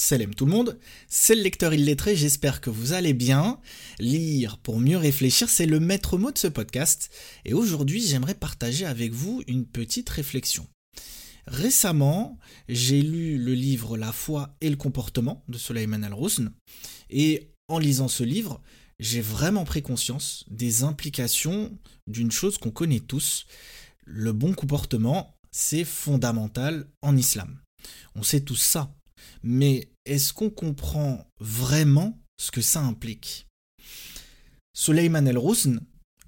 Salam tout le monde, c'est le lecteur illettré, j'espère que vous allez bien. Lire pour mieux réfléchir, c'est le maître mot de ce podcast. Et aujourd'hui, j'aimerais partager avec vous une petite réflexion. Récemment, j'ai lu le livre La foi et le comportement de Suleiman al-Rousn. Et en lisant ce livre, j'ai vraiment pris conscience des implications d'une chose qu'on connaît tous. Le bon comportement, c'est fondamental en islam. On sait tous ça mais est-ce qu'on comprend vraiment ce que ça implique? Suleiman El-Rousn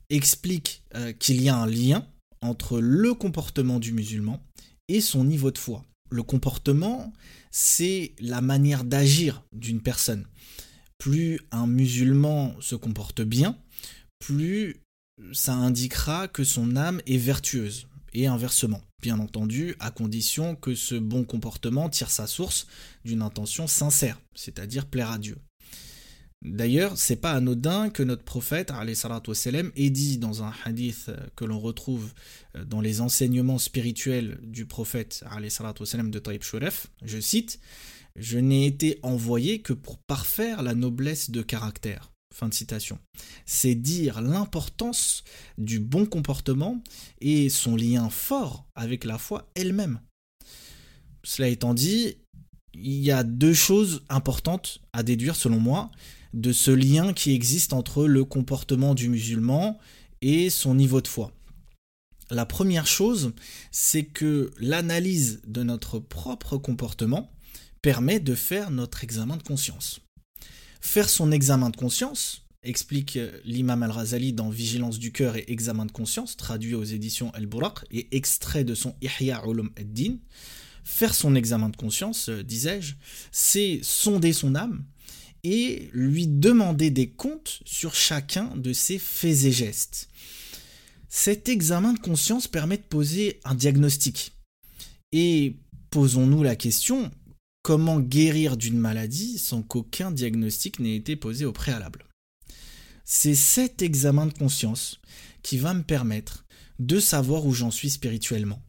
explique euh, qu'il y a un lien entre le comportement du musulman et son niveau de foi. Le comportement, c'est la manière d'agir d'une personne. Plus un musulman se comporte bien, plus ça indiquera que son âme est vertueuse et inversement, bien entendu, à condition que ce bon comportement tire sa source d'une intention sincère, c'est-à-dire plaire à Dieu. D'ailleurs, c'est pas anodin que notre prophète wassalam, ait dit dans un hadith que l'on retrouve dans les enseignements spirituels du prophète wassalam, de Taïb Shuref, je cite Je n'ai été envoyé que pour parfaire la noblesse de caractère. C'est dire l'importance du bon comportement et son lien fort avec la foi elle-même. Cela étant dit, il y a deux choses importantes à déduire selon moi de ce lien qui existe entre le comportement du musulman et son niveau de foi. La première chose, c'est que l'analyse de notre propre comportement permet de faire notre examen de conscience. Faire son examen de conscience, explique l'imam al-Razali dans Vigilance du cœur et examen de conscience, traduit aux éditions Al-Buraq et extrait de son Ihya ulum ad-Din. Faire son examen de conscience, euh, disais-je, c'est sonder son âme et lui demander des comptes sur chacun de ses faits et gestes. Cet examen de conscience permet de poser un diagnostic. Et posons-nous la question, Comment guérir d'une maladie sans qu'aucun diagnostic n'ait été posé au préalable C'est cet examen de conscience qui va me permettre de savoir où j'en suis spirituellement.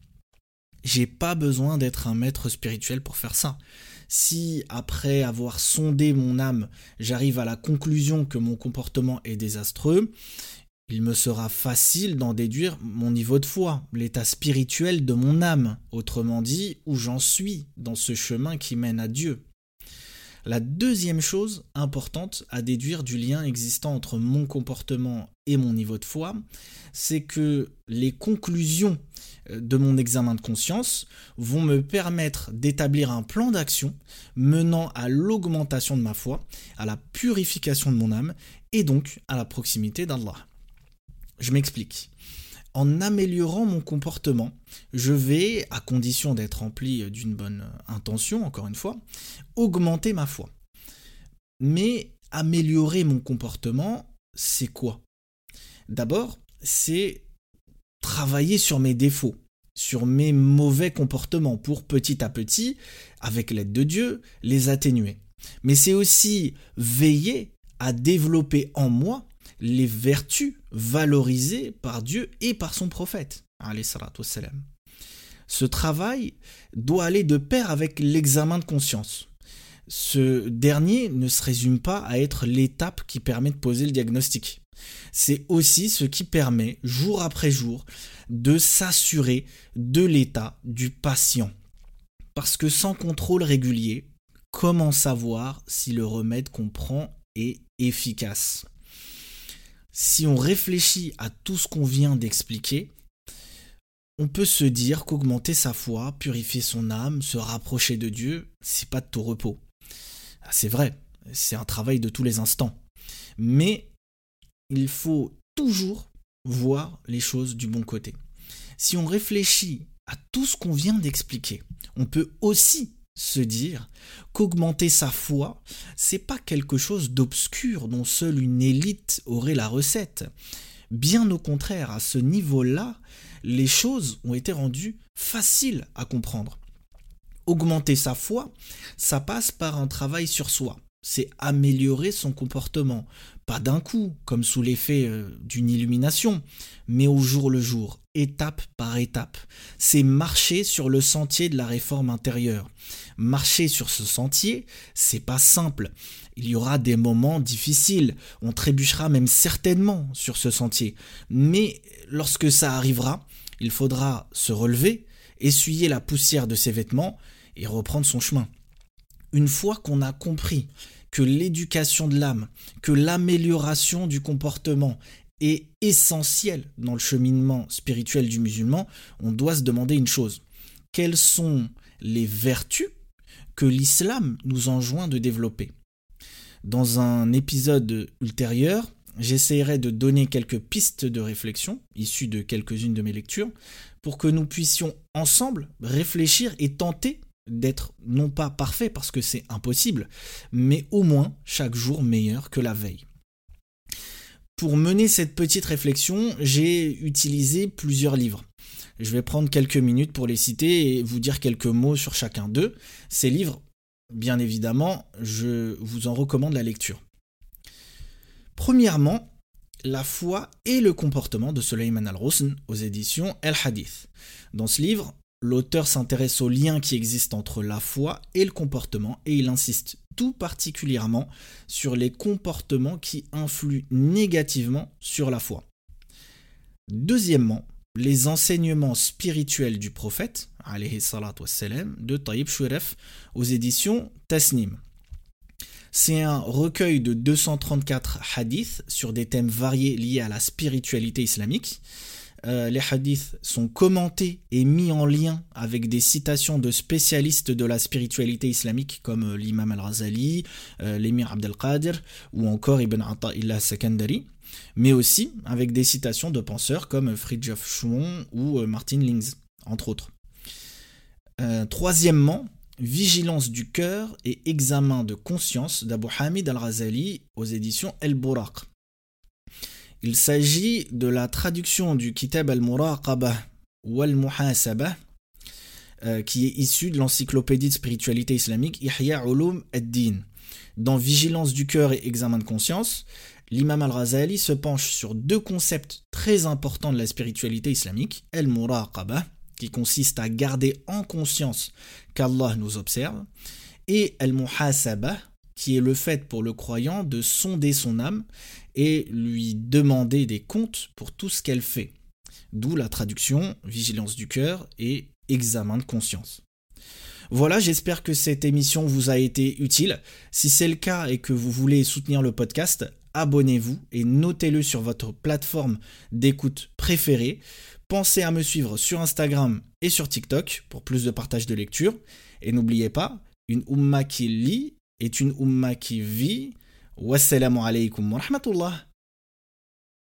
J'ai pas besoin d'être un maître spirituel pour faire ça. Si après avoir sondé mon âme, j'arrive à la conclusion que mon comportement est désastreux, il me sera facile d'en déduire mon niveau de foi, l'état spirituel de mon âme, autrement dit, où j'en suis dans ce chemin qui mène à Dieu. La deuxième chose importante à déduire du lien existant entre mon comportement et mon niveau de foi, c'est que les conclusions euh, de mon examen de conscience vont me permettre d'établir un plan d'action menant à l'augmentation de ma foi, à la purification de mon âme et donc à la proximité d'Allah. Je m'explique. En améliorant mon comportement, je vais, à condition d'être rempli d'une bonne intention, encore une fois, augmenter ma foi. Mais améliorer mon comportement, c'est quoi? D'abord, c'est travailler sur mes défauts, sur mes mauvais comportements pour petit à petit, avec l'aide de Dieu, les atténuer. Mais c'est aussi veiller à développer en moi les vertus valorisées par Dieu et par son prophète. Ce travail doit aller de pair avec l'examen de conscience. Ce dernier ne se résume pas à être l'étape qui permet de poser le diagnostic. C'est aussi ce qui permet, jour après jour, de s'assurer de l'état du patient. Parce que sans contrôle régulier, comment savoir si le remède qu'on prend est efficace? Si on réfléchit à tout ce qu'on vient d'expliquer, on peut se dire qu'augmenter sa foi, purifier son âme, se rapprocher de Dieu, c'est pas de tout repos. Ah, c'est vrai, c'est un travail de tous les instants. Mais il faut toujours voir les choses du bon côté. Si on réfléchit à tout ce qu'on vient d'expliquer, on peut aussi se dire qu'augmenter sa foi, c'est pas quelque chose d'obscur dont seule une élite aurait la recette. Bien au contraire, à ce niveau-là, les choses ont été rendues faciles à comprendre. Augmenter sa foi, ça passe par un travail sur soi, c'est améliorer son comportement. Pas d'un coup, comme sous l'effet euh, d'une illumination, mais au jour le jour, étape par étape. C'est marcher sur le sentier de la réforme intérieure. Marcher sur ce sentier, c'est pas simple. Il y aura des moments difficiles, on trébuchera même certainement sur ce sentier. Mais lorsque ça arrivera, il faudra se relever, essuyer la poussière de ses vêtements et reprendre son chemin une fois qu'on a compris que l'éducation de l'âme, que l'amélioration du comportement est essentielle dans le cheminement spirituel du musulman, on doit se demander une chose. Quelles sont les vertus que l'islam nous enjoint de développer? Dans un épisode ultérieur, j'essaierai de donner quelques pistes de réflexion, issues de quelques-unes de mes lectures, pour que nous puissions ensemble réfléchir et tenter d'être non pas parfait parce que c'est impossible, mais au moins chaque jour meilleur que la veille. Pour mener cette petite réflexion, j'ai utilisé plusieurs livres. Je vais prendre quelques minutes pour les citer et vous dire quelques mots sur chacun d'eux. Ces livres, bien évidemment, je vous en recommande la lecture. Premièrement, La foi et le comportement de Suleiman al-Rusn aux éditions El Hadith. Dans ce livre, L'auteur s'intéresse aux liens qui existent entre la foi et le comportement et il insiste tout particulièrement sur les comportements qui influent négativement sur la foi. Deuxièmement, les enseignements spirituels du prophète de Taïb Shuref aux éditions Tasnim. C'est un recueil de 234 hadiths sur des thèmes variés liés à la spiritualité islamique. Euh, les hadiths sont commentés et mis en lien avec des citations de spécialistes de la spiritualité islamique comme euh, l'imam al-Razali, euh, l'émir Abdelkader ou encore Ibn Atta'illah Sakandari, mais aussi avec des citations de penseurs comme Fridtjof Schuon ou Martin Lings, entre autres. troisièmement, Vigilance du cœur et examen de conscience d'Abu Hamid al-Razali aux éditions El Bouraq. Il s'agit de la traduction du Kitab al-Muraqabah ou al-Muhasabah, euh, qui est issu de l'encyclopédie de spiritualité islamique Ihya Ulum ad-Din. Dans Vigilance du cœur et examen de conscience, l'imam al-Razali se penche sur deux concepts très importants de la spiritualité islamique, al-Muraqabah, qui consiste à garder en conscience qu'Allah nous observe, et al-Muhasabah, qui est le fait pour le croyant de sonder son âme et lui demander des comptes pour tout ce qu'elle fait. D'où la traduction vigilance du cœur et examen de conscience. Voilà, j'espère que cette émission vous a été utile. Si c'est le cas et que vous voulez soutenir le podcast, abonnez-vous et notez-le sur votre plateforme d'écoute préférée. Pensez à me suivre sur Instagram et sur TikTok pour plus de partage de lecture. Et n'oubliez pas, une umma qui lit est une umma qui vit. والسلام عليكم ورحمة الله